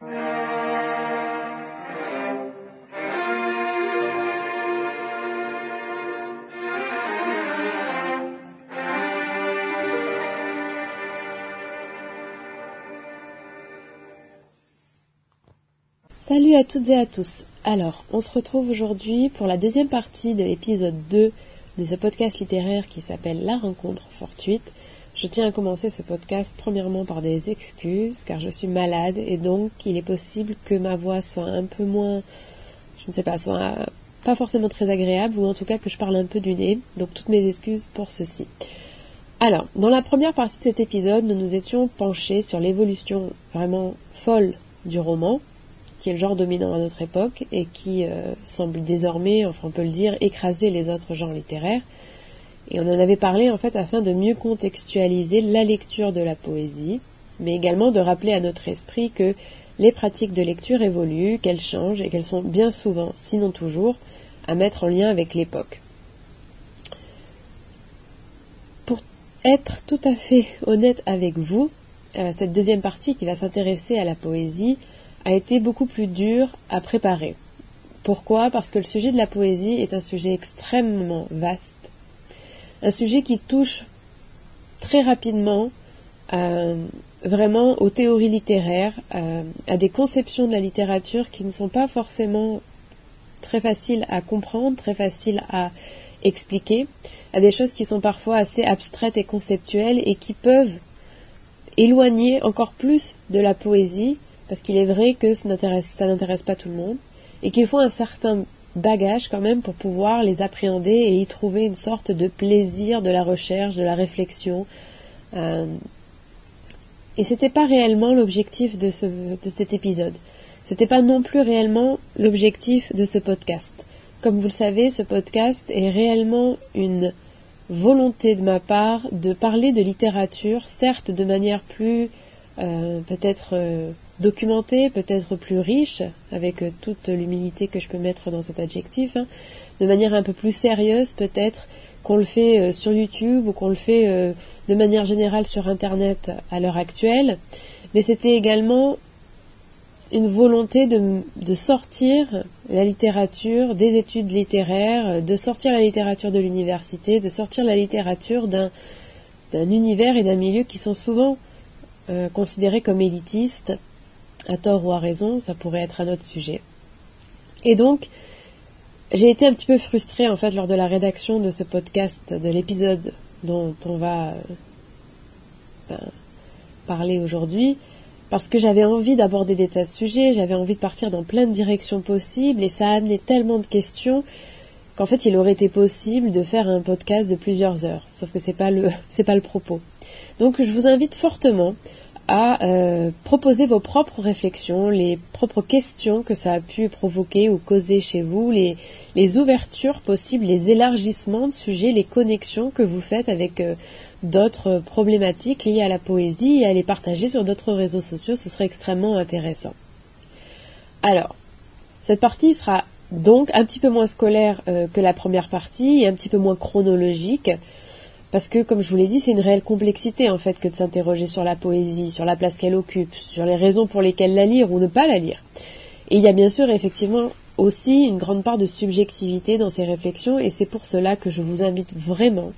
Salut à toutes et à tous. Alors, on se retrouve aujourd'hui pour la deuxième partie de l'épisode 2 de ce podcast littéraire qui s'appelle La rencontre fortuite. Je tiens à commencer ce podcast premièrement par des excuses car je suis malade et donc il est possible que ma voix soit un peu moins, je ne sais pas, soit pas forcément très agréable ou en tout cas que je parle un peu du nez. Donc toutes mes excuses pour ceci. Alors, dans la première partie de cet épisode, nous nous étions penchés sur l'évolution vraiment folle du roman, qui est le genre dominant à notre époque et qui euh, semble désormais, enfin on peut le dire, écraser les autres genres littéraires. Et on en avait parlé en fait afin de mieux contextualiser la lecture de la poésie, mais également de rappeler à notre esprit que les pratiques de lecture évoluent, qu'elles changent et qu'elles sont bien souvent, sinon toujours, à mettre en lien avec l'époque. Pour être tout à fait honnête avec vous, euh, cette deuxième partie qui va s'intéresser à la poésie, a été beaucoup plus dur à préparer. Pourquoi? Parce que le sujet de la poésie est un sujet extrêmement vaste, un sujet qui touche très rapidement euh, vraiment aux théories littéraires, euh, à des conceptions de la littérature qui ne sont pas forcément très faciles à comprendre, très faciles à expliquer, à des choses qui sont parfois assez abstraites et conceptuelles et qui peuvent éloigner encore plus de la poésie parce qu'il est vrai que ça n'intéresse pas tout le monde, et qu'il faut un certain bagage quand même pour pouvoir les appréhender et y trouver une sorte de plaisir de la recherche, de la réflexion. Euh, et c'était pas réellement l'objectif de cet épisode. C'était pas non plus réellement l'objectif de ce podcast. Comme vous le savez, ce podcast est réellement une volonté de ma part de parler de littérature, certes de manière plus euh, peut-être euh, documenté, peut-être plus riche, avec euh, toute l'humilité que je peux mettre dans cet adjectif, hein, de manière un peu plus sérieuse peut-être qu'on le fait euh, sur YouTube ou qu'on le fait euh, de manière générale sur Internet à l'heure actuelle. Mais c'était également une volonté de, sortir la littérature des études littéraires, de sortir la littérature de l'université, de sortir la littérature d'un univers et d'un milieu qui sont souvent considérés comme élitistes à tort ou à raison, ça pourrait être un autre sujet. Et donc, j'ai été un petit peu frustrée en fait lors de la rédaction de ce podcast, de l'épisode dont on va ben, parler aujourd'hui, parce que j'avais envie d'aborder des tas de sujets, j'avais envie de partir dans plein de directions possibles, et ça a amené tellement de questions qu'en fait il aurait été possible de faire un podcast de plusieurs heures. Sauf que c'est pas le pas le propos. Donc je vous invite fortement à euh, proposer vos propres réflexions, les propres questions que ça a pu provoquer ou causer chez vous, les, ouvertures possibles, les élargissements de sujets, les connexions que vous faites avec euh, d'autres problématiques liées à la poésie et à les partager sur d'autres réseaux sociaux, ce serait extrêmement intéressant. Alors, cette partie sera donc un petit peu moins scolaire euh, que la première partie et un petit peu moins chronologique. Parce que, comme je vous l'ai dit, c'est une réelle complexité en fait que de s'interroger sur la poésie, sur la place qu'elle occupe, sur les raisons pour lesquelles la lire ou ne pas la lire. Et il y a bien sûr effectivement aussi une grande part de subjectivité dans ces réflexions et c'est pour cela que je vous invite vraiment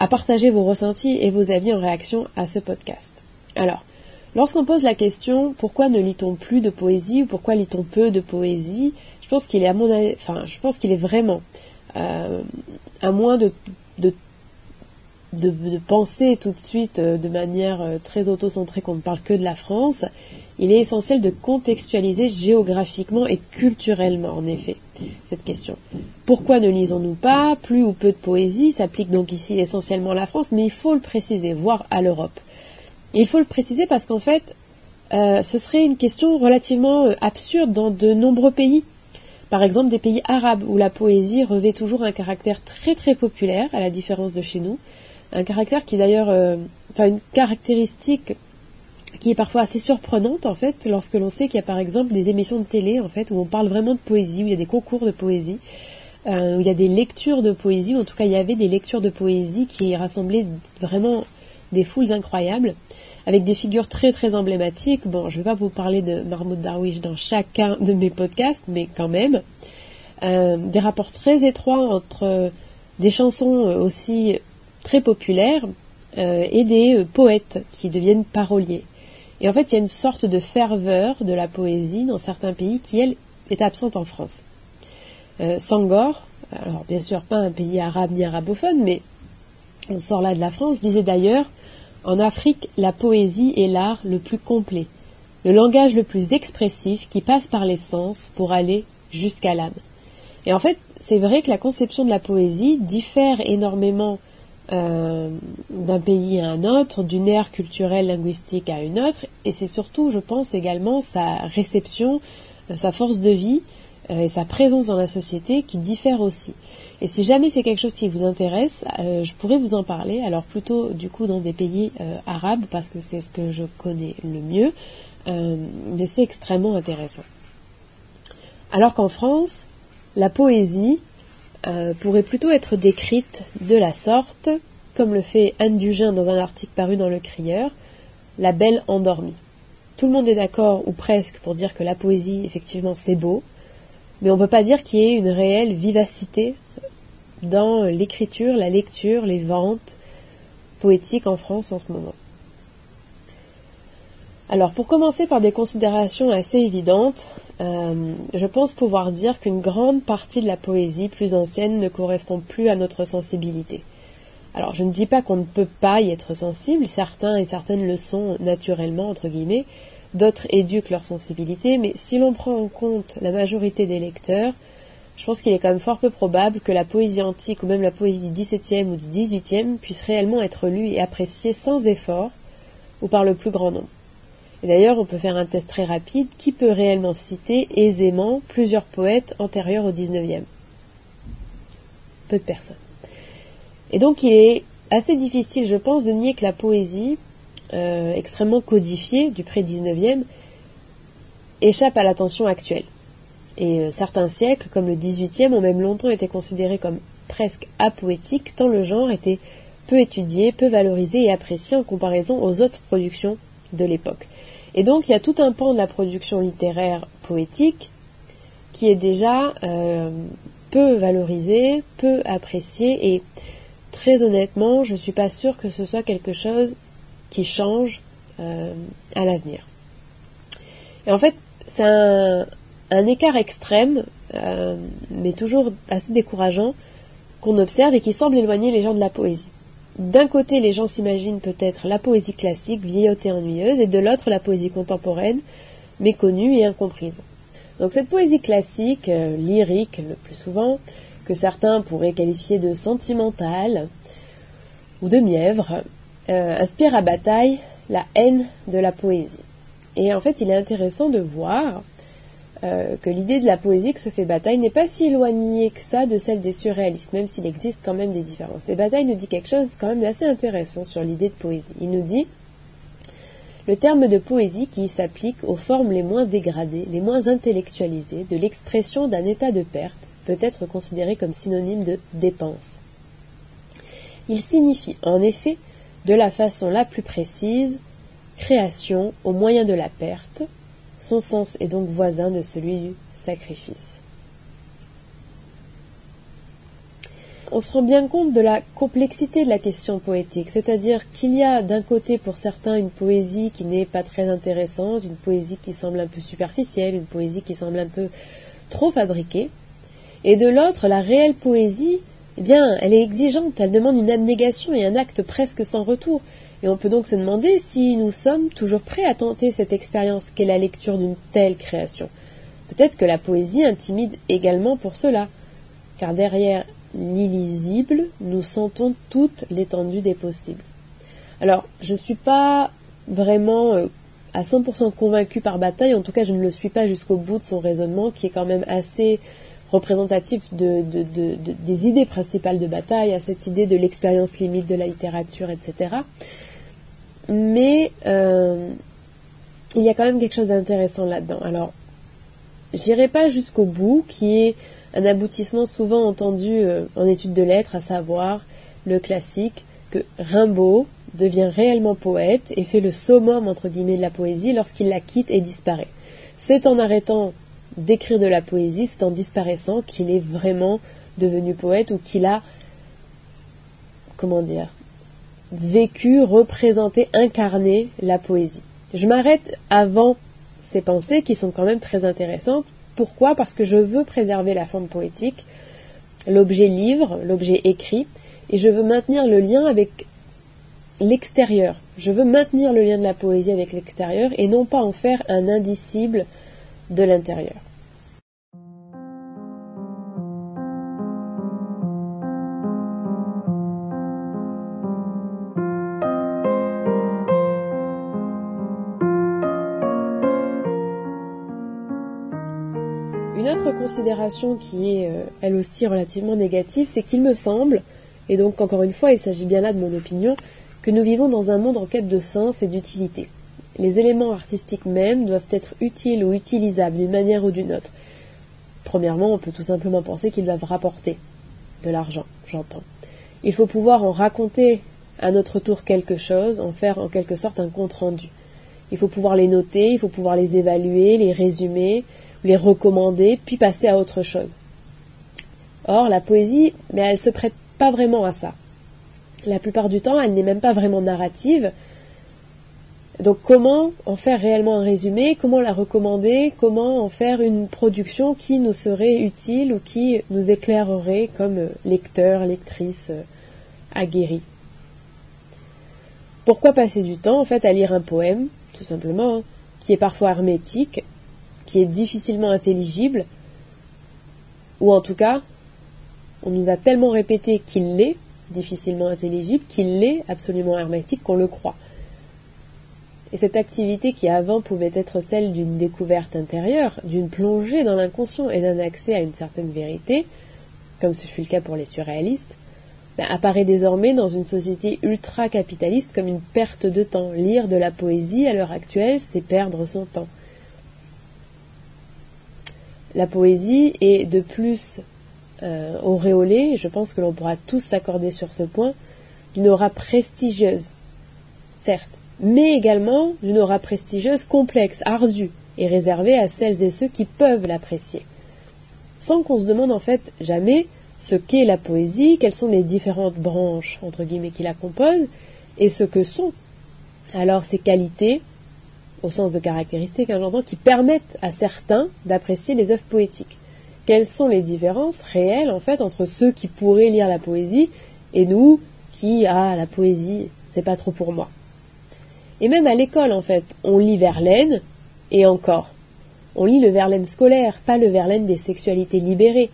à partager vos ressentis et vos avis en réaction à ce podcast. Alors, lorsqu'on pose la question pourquoi ne lit-on plus de poésie ou pourquoi lit-on peu de poésie, je pense qu'il est à mon enfin, je pense qu'il est vraiment euh, à moins de, de de, penser tout de suite euh, de manière euh, très auto-centrée qu'on ne parle que de la France, il est essentiel de contextualiser géographiquement et culturellement, en effet, cette question. Pourquoi ne lisons-nous pas plus ou peu de poésie? S'applique donc ici essentiellement à la France, mais il faut le préciser, voire à l'Europe. il faut le préciser parce qu'en fait, euh, ce serait une question relativement absurde dans de nombreux pays. Par exemple, des pays arabes où la poésie revêt toujours un caractère très très populaire, à la différence de chez nous, un caractère qui d'ailleurs, euh, enfin une caractéristique qui est parfois assez surprenante en fait lorsque l'on sait qu'il y a par exemple des émissions de télé en fait où on parle vraiment de poésie, où il y a des concours de poésie, euh, où il y a des lectures de poésie, ou en tout cas il y avait des lectures de poésie qui rassemblaient vraiment des foules incroyables, avec des figures très très emblématiques. Bon, je ne vais pas vous parler de Mahmoud Darwish dans chacun de mes podcasts, mais quand même. Euh, des rapports très étroits entre des chansons aussi très populaires euh, et des poètes qui deviennent paroliers. Et en fait, il y a une sorte de ferveur de la poésie dans certains pays qui, elle, est absente en France. Euh, Sangor, alors bien sûr pas un pays arabe ni arabophone, mais on sort là de la France, disait d'ailleurs En Afrique, la poésie est l'art le plus complet, le langage le plus expressif qui passe par les sens pour aller jusqu'à l'âme. Et en fait, c'est vrai que la conception de la poésie diffère énormément euh, d'un pays à un autre, d'une ère culturelle linguistique à une autre, et c'est surtout, je pense, également sa réception, euh, sa force de vie euh, et sa présence dans la société qui diffère aussi. Et si jamais c'est quelque chose qui vous intéresse, je pourrais vous en parler, alors plutôt du coup dans des pays arabes, parce que c'est ce que je connais le mieux, mais c'est extrêmement intéressant. Alors qu'en France, la poésie euh, pourrait plutôt être décrite de la sorte, comme le fait Anne Dugin dans un article paru dans Le Crieur, La belle endormie. Tout le monde est d'accord, ou presque, pour dire que la poésie, effectivement, c'est beau, mais on ne peut pas dire qu'il y ait une réelle vivacité dans l'écriture, la lecture, les ventes poétiques en France en ce moment. Alors, pour commencer par des considérations assez évidentes, euh, je pense pouvoir dire qu'une grande partie de la poésie plus ancienne ne correspond plus à notre sensibilité. Alors, je ne dis pas qu'on ne peut pas y être sensible, certains et certaines le sont naturellement, entre guillemets, d'autres éduquent leur sensibilité, mais si l'on prend en compte la majorité des lecteurs, je pense qu'il est quand même fort peu probable que la poésie antique ou même la poésie du XVIIe ou du XVIIIe puisse réellement être lue et appréciée sans effort ou par le plus grand nombre. Et d'ailleurs, on peut faire un test très rapide. Qui peut réellement citer aisément plusieurs poètes antérieurs au XIXe Peu de personnes. Et donc, il est assez difficile, je pense, de nier que la poésie, euh, extrêmement codifiée du pré-XIXe, échappe à l'attention actuelle. Et euh, certains siècles, comme le XVIIIe, ont même longtemps été considérés comme presque apoétiques, tant le genre était peu étudié, peu valorisé et apprécié en comparaison aux autres productions de l'époque. Et donc il y a tout un pan de la production littéraire poétique qui est déjà euh, peu valorisé, peu apprécié et très honnêtement, je ne suis pas sûre que ce soit quelque chose qui change euh, à l'avenir. Et en fait, c'est un, écart extrême, euh, mais toujours assez décourageant, qu'on observe et qui semble éloigner les gens de la poésie. D'un côté, les gens s'imaginent peut-être la poésie classique, vieillotte et ennuyeuse, et de l'autre, la poésie contemporaine, méconnue et incomprise. Donc cette poésie classique, euh, lyrique le plus souvent, que certains pourraient qualifier de sentimentale ou de mièvre, euh, inspire à bataille la haine de la poésie. Et en fait, il est intéressant de voir euh, que l'idée de la poésie que se fait Bataille n'est pas si éloignée que ça de celle des surréalistes, même s'il existe quand même des différences. Et Bataille nous dit quelque chose quand même d'assez intéressant sur l'idée de poésie. Il nous dit le terme de poésie qui s'applique aux formes les moins dégradées, les moins intellectualisées, de l'expression d'un état de perte, peut être considéré comme synonyme de dépense. Il signifie en effet, de la façon la plus précise, création au moyen de la perte, son sens est donc voisin de celui du sacrifice. On se rend bien compte de la complexité de la question poétique, c'est-à-dire qu'il y a d'un côté pour certains une poésie qui n'est pas très intéressante, une poésie qui semble un peu superficielle, une poésie qui semble un peu trop fabriquée, et de l'autre la réelle poésie, eh bien, elle est exigeante, elle demande une abnégation et un acte presque sans retour. Et on peut donc se demander si nous sommes toujours prêts à tenter cette expérience qu'est la lecture d'une telle création. Peut-être que la poésie intimide également pour cela, car derrière l'illisible, nous sentons toute l'étendue des possibles. Alors, je ne suis pas vraiment euh, à 100% convaincue par Bataille, en tout cas je ne le suis pas jusqu'au bout de son raisonnement, qui est quand même assez représentatif de, des idées principales de Bataille, à cette idée de l'expérience limite de la littérature, etc mais euh, il y a quand même quelque chose d'intéressant là-dedans. Alors, je n'irai pas jusqu'au bout, qui est un aboutissement souvent entendu euh, en études de lettres, à savoir le classique, que Rimbaud devient réellement poète et fait le summum entre guillemets de la poésie lorsqu'il la quitte et disparaît. C'est en arrêtant d'écrire de la poésie, c'est en disparaissant qu'il est vraiment devenu poète ou qu'il a, comment dire, vécu, représenté, incarné la poésie. Je m'arrête avant ces pensées qui sont quand même très intéressantes. Pourquoi? Parce que je veux préserver la forme poétique, l'objet livre, l'objet écrit, et je veux maintenir le lien avec l'extérieur. Je veux maintenir le lien de la poésie avec l'extérieur et non pas en faire un indicible de l'intérieur. Une autre considération qui est euh, elle aussi relativement négative, c'est qu'il me semble, et donc encore une fois il s'agit bien là de mon opinion, que nous vivons dans un monde en quête de sens et d'utilité. Les éléments artistiques mêmes doivent être utiles ou utilisables d'une manière ou d'une autre. Premièrement, on peut tout simplement penser qu'ils doivent rapporter de l'argent, j'entends. Il faut pouvoir en raconter à notre tour quelque chose, en faire en quelque sorte un compte rendu. Il faut pouvoir les noter, il faut pouvoir les évaluer, les résumer, les recommander, puis passer à autre chose. Or, la poésie, mais elle se prête pas vraiment à ça. La plupart du temps, elle n'est même pas vraiment narrative, donc comment en faire réellement un résumé, comment la recommander, comment en faire une production qui nous serait utile ou qui nous éclairerait comme lecteur, lectrice euh, aguerris? Pourquoi passer du temps en fait à lire un poème, tout simplement, hein, qui est parfois hermétique, qui est difficilement intelligible, ou en tout cas, on nous a tellement répété qu'il l'est, difficilement intelligible, qu'il l'est absolument hermétique qu'on le croit. Et cette activité qui avant pouvait être celle d'une découverte intérieure, d'une plongée dans l'inconscient et d'un accès à une certaine vérité, comme ce fut le cas pour les surréalistes, ben, apparaît désormais dans une société ultra-capitaliste comme une perte de temps. Lire de la poésie à l'heure actuelle, c'est perdre son temps. La poésie est de plus euh, auréolée, je pense que l'on pourra tous s'accorder sur ce point, d'une aura prestigieuse, certes, mais également d'une aura prestigieuse complexe, ardue, et réservée à celles et ceux qui peuvent l'apprécier. Sans qu'on se demande en fait jamais ce qu'est la poésie, quelles sont les différentes branches, entre guillemets, qui la composent, et ce que sont alors ces qualités, au sens de caractéristiques, hein, j'entends, qui permettent à certains d'apprécier les œuvres poétiques. Quelles sont les différences réelles, en fait, entre ceux qui pourraient lire la poésie et nous qui, ah, la poésie, c'est pas trop pour moi. Et même à l'école, en fait, on lit Verlaine, et encore. On lit le Verlaine scolaire, pas le Verlaine des sexualités libérées.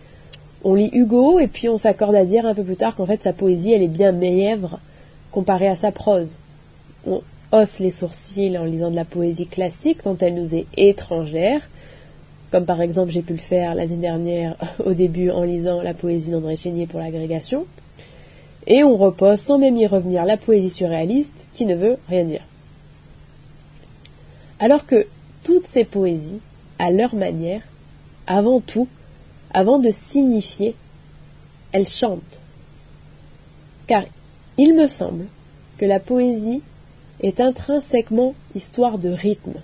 On lit Hugo, et puis on s'accorde à dire un peu plus tard qu'en fait sa poésie, elle est bien méèvre comparée à sa prose. Hausse les sourcils en lisant de la poésie classique, tant elle nous est étrangère, comme par exemple j'ai pu le faire l'année dernière au début en lisant la poésie d'André Chénier pour l'agrégation, et on repose sans même y revenir la poésie surréaliste qui ne veut rien dire. Alors que toutes ces poésies, à leur manière, avant tout, avant de signifier, elles chantent. Car il me semble que la poésie est intrinsèquement histoire de rythme,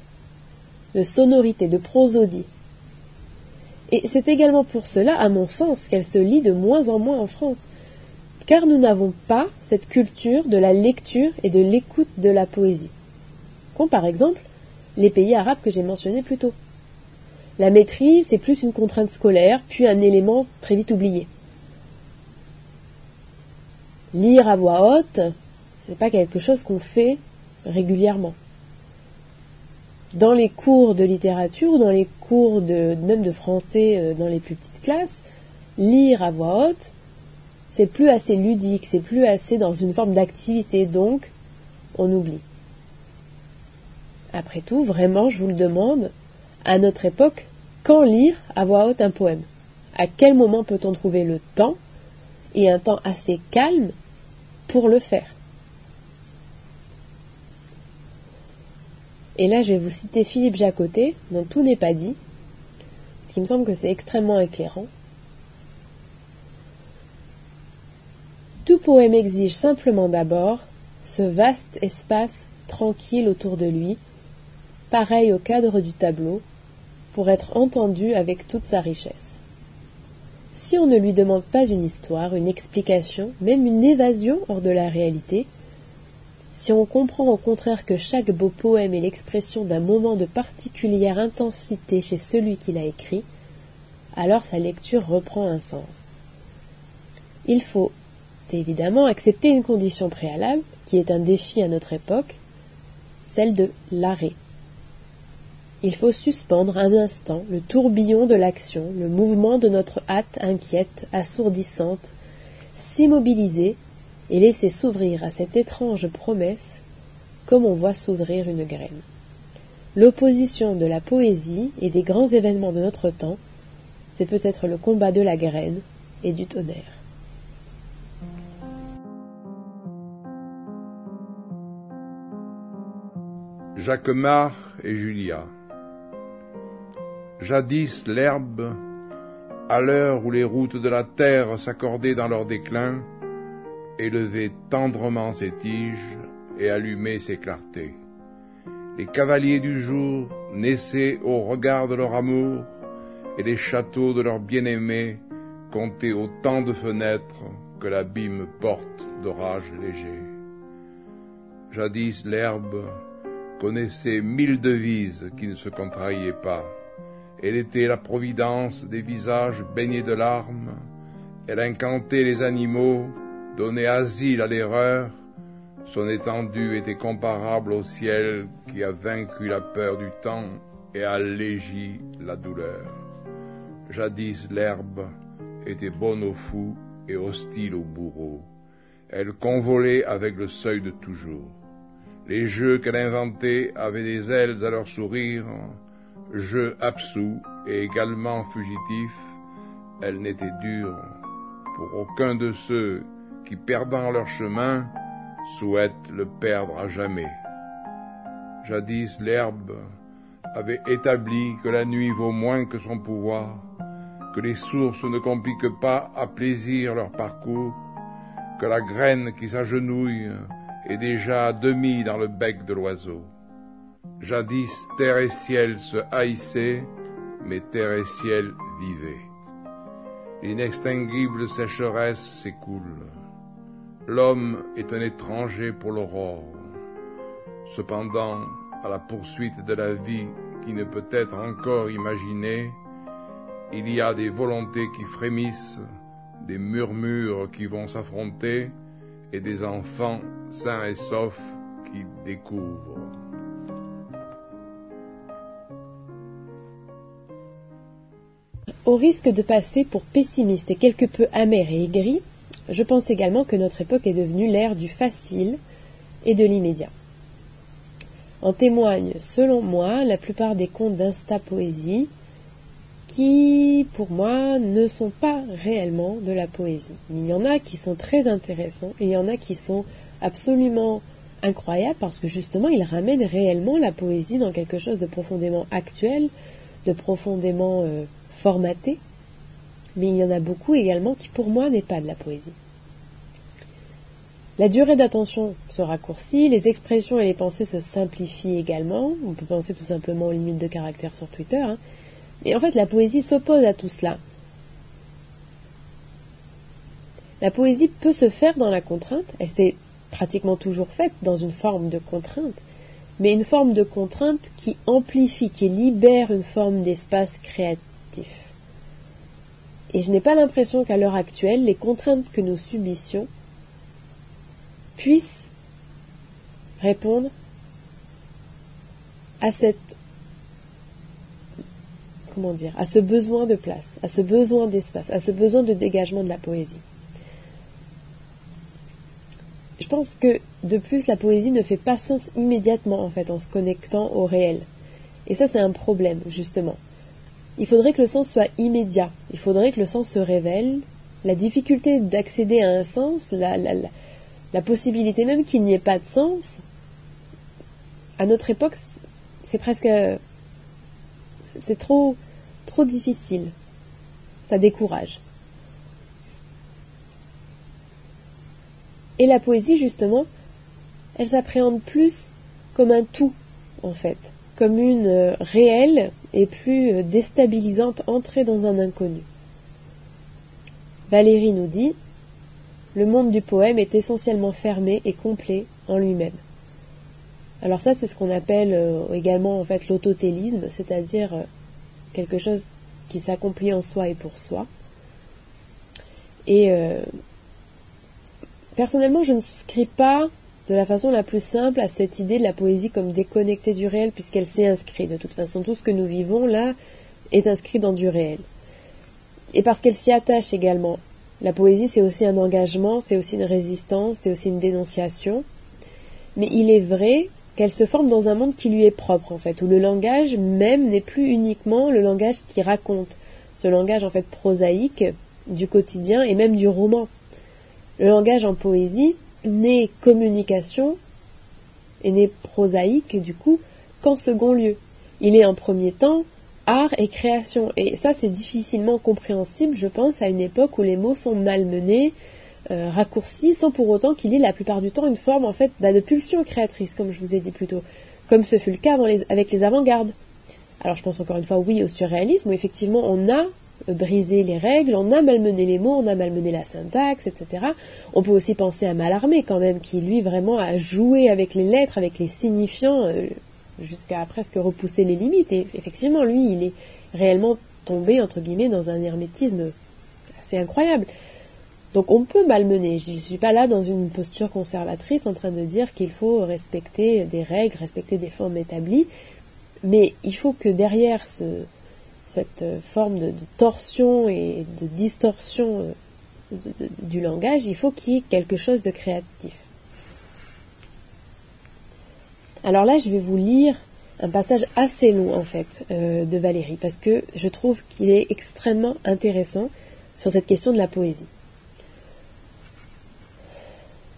de sonorité, de prosodie. Et c'est également pour cela, à mon sens, qu'elle se lit de moins en moins en France, car nous n'avons pas cette culture de la lecture et de l'écoute de la poésie. Comme par exemple les pays arabes que j'ai mentionnés plus tôt. La maîtrise, c'est plus une contrainte scolaire, puis un élément très vite oublié. Lire à voix haute, c'est pas quelque chose qu'on fait régulièrement. Dans les cours de littérature dans les cours de, même de français euh, dans les plus petites classes, lire à voix haute, c'est plus assez ludique, c'est plus assez dans une forme d'activité, donc on oublie. Après tout, vraiment, je vous le demande, à notre époque, quand lire à voix haute un poème? À quel moment peut-on trouver le temps et un temps assez calme pour le faire? Et là, je vais vous citer Philippe Jacotet, dont tout n'est pas dit, ce qui me semble que c'est extrêmement éclairant. Tout poème exige simplement d'abord ce vaste espace tranquille autour de lui, pareil au cadre du tableau, pour être entendu avec toute sa richesse. Si on ne lui demande pas une histoire, une explication, même une évasion hors de la réalité, si on comprend au contraire que chaque beau poème est l'expression d'un moment de particulière intensité chez celui qui l'a écrit, alors sa lecture reprend un sens. Il faut évidemment accepter une condition préalable, qui est un défi à notre époque, celle de l'arrêt. Il faut suspendre un instant le tourbillon de l'action, le mouvement de notre hâte inquiète, assourdissante, s'immobiliser et laisser s'ouvrir à cette étrange promesse comme on voit s'ouvrir une graine. L'opposition de la poésie et des grands événements de notre temps, c'est peut-être le combat de la graine et du tonnerre. Jacquemart et Julia. Jadis l'herbe, à l'heure où les routes de la terre s'accordaient dans leur déclin, élevait tendrement ses tiges et allumait ses clartés. Les cavaliers du jour naissaient au regard de leur amour, et les châteaux de leurs bien-aimés comptaient autant de fenêtres que l'abîme porte d'orage léger. Jadis l'herbe connaissait mille devises qui ne se contrariaient pas. Elle était la providence des visages baignés de larmes. Elle incantait les animaux, donnait asile à l'erreur. Son étendue était comparable au ciel qui a vaincu la peur du temps et allégi la douleur. Jadis l'herbe était bonne aux fous et hostile aux bourreaux. Elle convolait avec le seuil de toujours. Les jeux qu'elle inventait avaient des ailes à leur sourire, jeux absous et également fugitifs. Elle n'était dure pour aucun de ceux qui, perdant leur chemin, souhaitent le perdre à jamais. Jadis l'herbe avait établi que la nuit vaut moins que son pouvoir, que les sources ne compliquent pas à plaisir leur parcours, que la graine qui s'agenouille et déjà à demi dans le bec de l'oiseau. Jadis terre et ciel se haïssaient, mais terre et ciel vivaient. L'inextinguible sécheresse s'écoule. L'homme est un étranger pour l'aurore. Cependant, à la poursuite de la vie qui ne peut être encore imaginée, il y a des volontés qui frémissent, des murmures qui vont s'affronter, et des enfants sains et saufs qui découvrent. Au risque de passer pour pessimiste et quelque peu amer et aigri, je pense également que notre époque est devenue l'ère du facile et de l'immédiat. En témoignent, selon moi, la plupart des contes d'Insta Poésie, qui, pour moi, ne sont pas réellement de la poésie. Il y en a qui sont très intéressants et il y en a qui sont absolument incroyables parce que justement, ils ramènent réellement la poésie dans quelque chose de profondément actuel, de profondément euh, formaté. Mais il y en a beaucoup également qui, pour moi, n'est pas de la poésie. La durée d'attention se raccourcit, les expressions et les pensées se simplifient également. On peut penser tout simplement aux limites de caractère sur Twitter. Hein. Et en fait, la poésie s'oppose à tout cela. La poésie peut se faire dans la contrainte, elle s'est pratiquement toujours faite dans une forme de contrainte, mais une forme de contrainte qui amplifie, qui libère une forme d'espace créatif. Et je n'ai pas l'impression qu'à l'heure actuelle, les contraintes que nous subissions puissent répondre à à ce besoin de place, à ce besoin d'espace, à ce besoin de dégagement de la poésie. Je pense que de plus la poésie ne fait pas sens immédiatement en fait en se connectant au réel. Et ça c'est un problème justement. Il faudrait que le sens soit immédiat. Il faudrait que le sens se révèle. La difficulté d'accéder à un sens, la, possibilité même qu'il n'y ait pas de sens, à notre époque, c'est presque c'est trop, trop difficile. Ça décourage. Et la poésie, justement, elle s'appréhende plus comme un tout, en fait, comme une euh, réelle et plus euh, déstabilisante entrée dans un inconnu. Valérie nous dit Le monde du poème est essentiellement fermé et complet en lui-même. Alors ça, c'est ce qu'on appelle euh, également en fait l'autotélisme, c'est-à-dire quelque chose qui s'accomplit en soi et pour soi. Et personnellement, je ne souscris pas de la façon la plus simple à cette idée de la poésie comme déconnectée du réel, puisqu'elle s'est inscrite. De toute façon, tout ce que nous vivons là est inscrit dans du réel. Et parce qu'elle s'y attache également. La poésie, c'est aussi un engagement, c'est aussi une résistance, c'est aussi une dénonciation. Mais il est vrai qu'elle se forme dans un monde qui lui est propre, en fait, où le langage même n'est plus uniquement le langage qui raconte, ce langage en fait prosaïque du quotidien et même du roman. Le langage en poésie, n'est communication et n'est prosaïque du coup qu'en second lieu. Il est en premier temps art et création. Et ça, c'est difficilement compréhensible, je pense, à une époque où les mots sont malmenés, euh, raccourcis, sans pour autant qu'il y ait la plupart du temps une forme en fait bah, de pulsion créatrice, comme je vous ai dit plus tôt, comme ce fut le cas avec les avant-gardes. Alors je pense encore une fois oui au surréalisme, où effectivement on a briser les règles, on a malmené les mots, on a malmené la syntaxe, etc. On peut aussi penser à Mallarmé quand même, qui lui vraiment a joué avec les lettres, avec les signifiants, euh, jusqu'à presque repousser les limites. Et effectivement, lui, il est réellement tombé, entre guillemets, dans un hermétisme assez incroyable. Donc on peut malmener. Je ne suis pas là dans une posture conservatrice en train de dire qu'il faut respecter des règles, respecter des formes établies, mais il faut que derrière ce, cette euh, forme de, torsion et de distorsion euh, du langage, il faut qu'il y ait quelque chose de créatif. Alors là, je vais vous lire un passage assez long en fait euh, de Valérie parce que je trouve qu'il est extrêmement intéressant sur cette question de la poésie.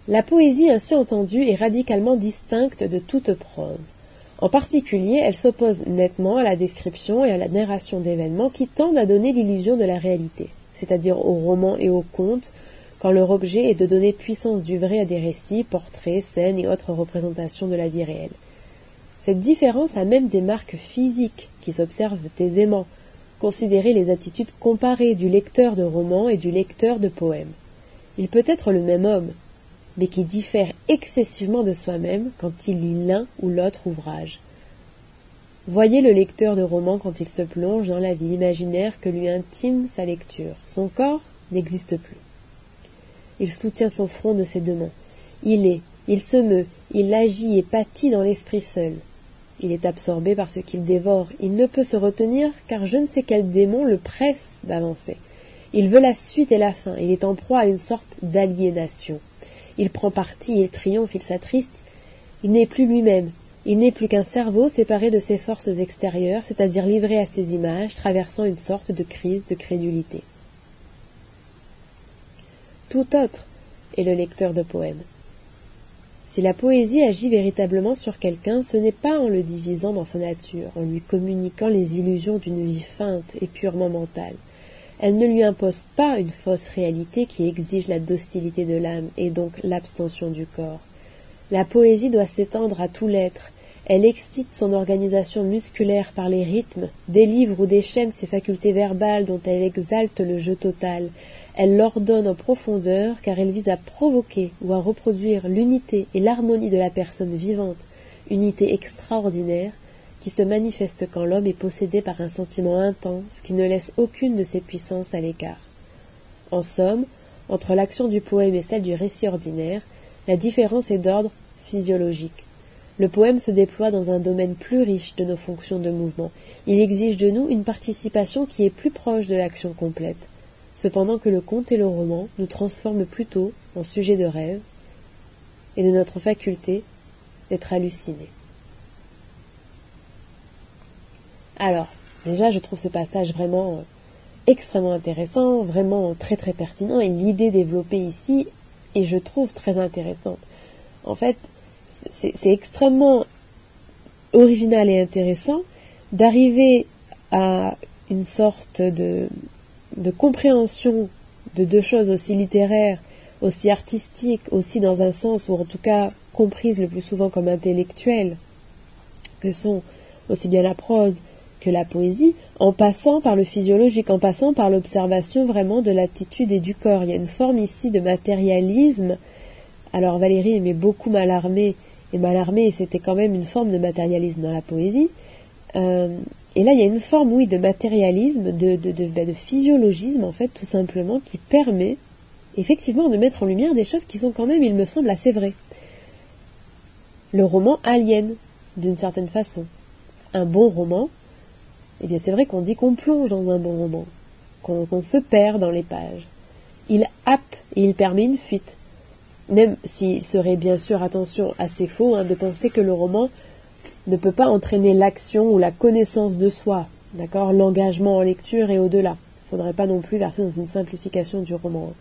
La poésie ainsi entendue est radicalement distincte de toute prose. En particulier, elle s'oppose nettement à la description et à la narration d'événements qui tendent à donner l'illusion de la réalité, c'est-à-dire aux romans et aux contes, quand leur objet est de donner puissance du vrai à des récits, portraits, scènes et autres représentations de la vie réelle. Cette différence a même des marques physiques qui s'observent aisément. Considérez les attitudes comparées du lecteur de romans et du lecteur de poèmes. Il peut être le même homme, mais qui diffère excessivement de soi-même quand il lit l'un ou l'autre ouvrage. Voyez le lecteur de roman quand il se plonge dans la vie imaginaire que lui intime sa lecture. Son corps n'existe plus. Il soutient son front de ses deux mains. Il est, il se meut, il agit et pâtit dans l'esprit seul. Il est absorbé par ce qu'il dévore. Il ne peut se retenir car je ne sais quel démon le presse d'avancer. Il veut la suite et la fin. Il est en proie à une sorte d'aliénation. Il prend parti, il triomphe, il s'attriste. Il n'est plus lui-même. Il n'est plus qu'un cerveau séparé de ses forces extérieures, c'est-à-dire livré à ses images, traversant une sorte de crise de crédulité. Tout autre est le lecteur de poèmes. Si la poésie agit véritablement sur quelqu'un, ce n'est pas en le divisant dans sa nature, en lui communiquant les illusions d'une vie feinte et purement mentale. Elle ne lui impose pas une fausse réalité qui exige la docilité de l'âme et donc l'abstention du corps. La poésie doit s'étendre à tout l'être. Elle excite son organisation musculaire par les rythmes, délivre ou déchaîne ses facultés verbales dont elle exalte le jeu total. Elle l'ordonne en profondeur car elle vise à provoquer ou à reproduire l'unité et l'harmonie de la personne vivante, unité extraordinaire qui se manifeste quand l'homme est possédé par un sentiment intense qui ne laisse aucune de ses puissances à l'écart. En somme, entre l'action du poème et celle du récit ordinaire, la différence est d'ordre physiologique. Le poème se déploie dans un domaine plus riche de nos fonctions de mouvement. Il exige de nous une participation qui est plus proche de l'action complète, cependant que le conte et le roman nous transforment plutôt en sujet de rêve et de notre faculté d'être hallucinés. Alors, déjà, je trouve ce passage vraiment euh, extrêmement intéressant, vraiment très très pertinent, et l'idée développée ici et je trouve très intéressante. En fait, c'est extrêmement original et intéressant d'arriver à une sorte de, compréhension de deux choses aussi littéraires, aussi artistique, aussi dans un sens, ou en tout cas comprise le plus souvent comme intellectuelle, que sont aussi bien la prose la poésie, en passant par le physiologique, en passant par l'observation vraiment de l'attitude et du corps. Il y a une forme ici de matérialisme. Alors Valérie aimait beaucoup Malarmé, et Malarmé c'était quand même une forme de matérialisme dans la poésie. Euh, et là, il y a une forme, oui, de matérialisme, de, ben, de physiologisme, en fait, tout simplement, qui permet effectivement de mettre en lumière des choses qui sont quand même, il me semble, assez vraies. Le roman alien, d'une certaine façon. Un bon roman, eh bien c'est vrai qu'on dit qu'on plonge dans un bon roman, qu'on se perd dans les pages. Il happe et il permet une fuite. Même s'il serait bien sûr, attention, assez faux hein, de penser que le roman ne peut pas entraîner l'action ou la connaissance de soi, d'accord? L'engagement en lecture et au-delà. Il ne faudrait pas non plus verser dans une simplification du roman.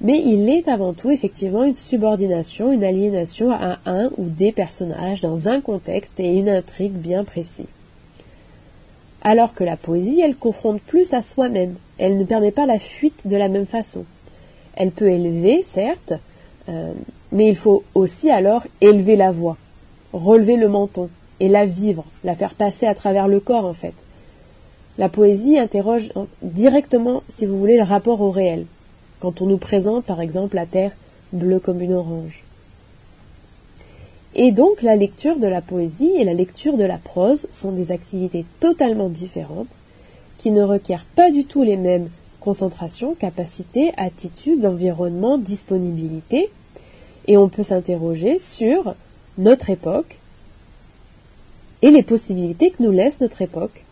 Mais il est avant tout effectivement une subordination, une aliénation à un ou des personnages dans un contexte et une intrigue bien précis. Alors que la poésie, elle confronte plus à soi-même, elle ne permet pas la fuite de la même façon. Elle peut élever, certes, euh, mais il faut aussi alors élever la voix relever le menton et la vivre, la faire passer à travers le corps en fait. La poésie interroge directement, si vous voulez, le rapport au réel, quand on nous présente par exemple la terre bleue comme une orange. Et donc la lecture de la poésie et la lecture de la prose sont des activités totalement différentes, qui ne requièrent pas du tout les mêmes concentrations, capacités, attitudes, environnement, disponibilité, et on peut s'interroger sur notre époque et les possibilités que nous laisse notre époque,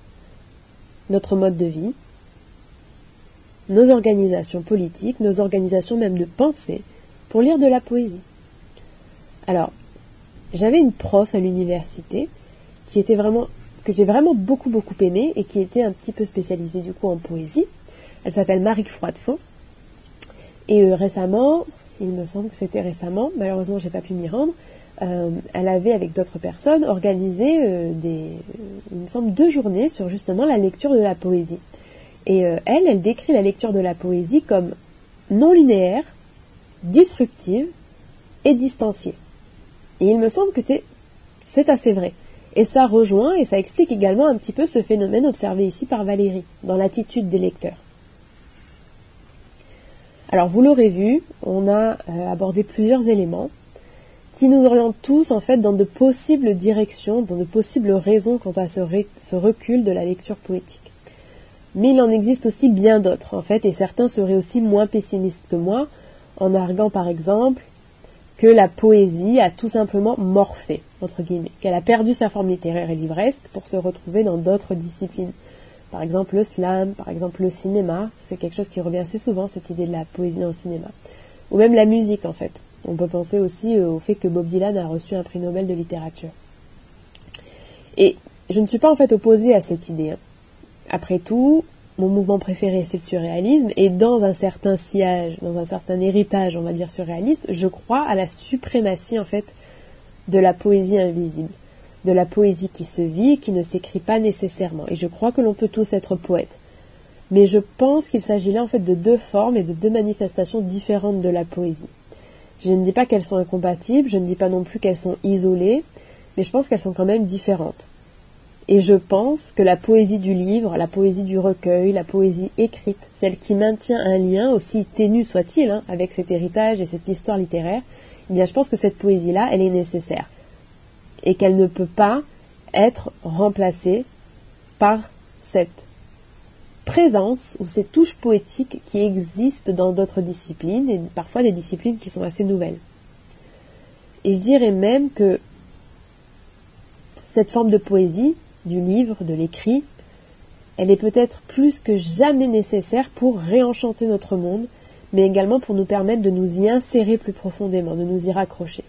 notre mode de vie, nos organisations politiques, nos organisations même de pensée, pour lire de la poésie. Alors, j'avais une prof à l'université qui était vraiment que j'ai vraiment beaucoup beaucoup aimé et qui était un petit peu spécialisée du coup en poésie. Elle s'appelle Marie Froidefaux. Et euh, récemment, il me semble que c'était récemment, malheureusement j'ai pas pu m'y rendre, euh, elle avait avec d'autres personnes organisé euh, des, il me semble, deux journées sur justement la lecture de la poésie. Et elle, elle décrit la lecture de la poésie comme non linéaire, disruptive et distanciée. Et il me semble que c'est assez vrai. Et ça rejoint et ça explique également un petit peu ce phénomène observé ici par Valérie, dans l'attitude des lecteurs. Alors vous l'aurez vu, on a abordé plusieurs éléments qui nous orientent tous en fait dans de possibles directions, dans de possibles raisons quant à ce, recul de la lecture poétique. Mais il en existe aussi bien d'autres en fait, et certains seraient aussi moins pessimistes que moi, en arguant par exemple que la poésie a tout simplement morphé, entre guillemets, qu'elle a perdu sa forme littéraire et livresque pour se retrouver dans d'autres disciplines. Par exemple le slam, par exemple le cinéma, c'est quelque chose qui revient assez souvent, cette idée de la poésie le cinéma. Ou même la musique en fait. On peut penser aussi euh, au fait que Bob Dylan a reçu un prix Nobel de littérature. Et je ne suis pas en fait opposée à cette idée. Hein. Après tout, mon mouvement préféré c'est le surréalisme et dans un certain sillage, dans un certain héritage, on va dire surréaliste, je crois à la suprématie en fait de la poésie invisible, de la poésie qui se vit qui ne s'écrit pas nécessairement. Et je crois que l'on peut tous être poète. Mais je pense qu'il s'agit là en fait de deux formes et de deux manifestations différentes de la poésie. Je ne dis pas qu'elles sont incompatibles, je ne dis pas non plus qu'elles sont isolées, mais je pense qu'elles sont quand même différentes. Et je pense que la poésie du livre, la poésie du recueil, la poésie écrite, celle qui maintient un lien, aussi ténu soit-il, hein, avec cet héritage et cette histoire littéraire, eh bien je pense que cette poésie-là, elle est nécessaire. Et qu'elle ne peut pas être remplacée par cette présence ou ces touches poétiques qui existent dans d'autres disciplines et parfois des disciplines qui sont assez nouvelles. Et je dirais même que cette forme de poésie, du livre, de l'écrit, elle est peut-être plus que jamais nécessaire pour réenchanter notre monde, mais également pour nous permettre de nous y insérer plus profondément, de nous y raccrocher.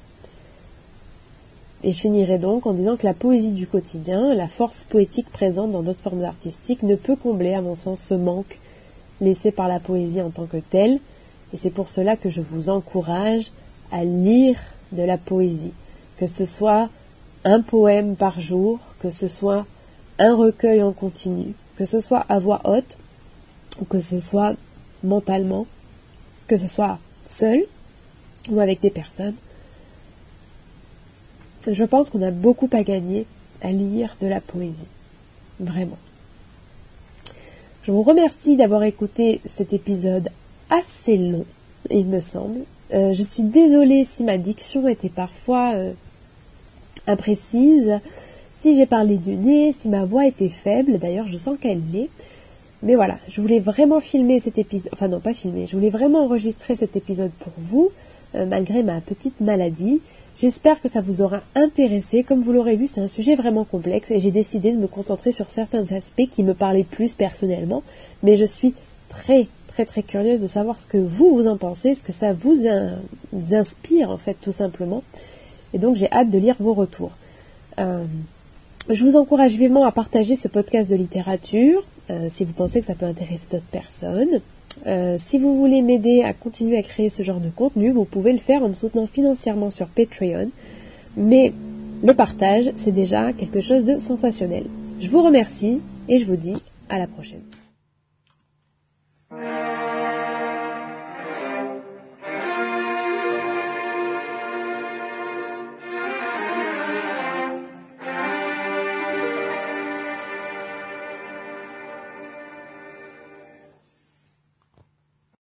Et je finirai donc en disant que la poésie du quotidien, la force poétique présente dans d'autres formes artistiques, ne peut combler, à mon sens, ce manque laissé par la poésie en tant que telle. Et c'est pour cela que je vous encourage à lire de la poésie, que ce soit un poème par jour, que ce soit un recueil en continu, que ce soit à voix haute, ou que ce soit mentalement, que ce soit seul ou avec des personnes. Je pense qu'on a beaucoup à gagner à lire de la poésie. Vraiment. Je vous remercie d'avoir écouté cet épisode assez long, il me semble. Euh, je suis désolée si ma diction était parfois euh, imprécise, si j'ai parlé du nez, si ma voix était faible, d'ailleurs je sens qu'elle l'est. Mais voilà, je voulais vraiment filmer cet épisode, enfin non pas filmer, je voulais vraiment enregistrer cet épisode pour vous, euh, malgré ma petite maladie. J'espère que ça vous aura intéressé. Comme vous l'aurez vu, c'est un sujet vraiment complexe et j'ai décidé de me concentrer sur certains aspects qui me parlaient plus personnellement. Mais je suis très très très curieuse de savoir ce que vous vous en pensez, ce que ça vous inspire en fait tout simplement. Et donc j'ai hâte de lire vos retours. Euh, je vous encourage vivement à partager ce podcast de littérature euh, si vous pensez que ça peut intéresser d'autres personnes. Euh, si vous voulez m'aider à continuer à créer ce genre de contenu, vous pouvez le faire en me soutenant financièrement sur Patreon. Mais le partage, c'est déjà quelque chose de sensationnel. Je vous remercie et je vous dis à la prochaine.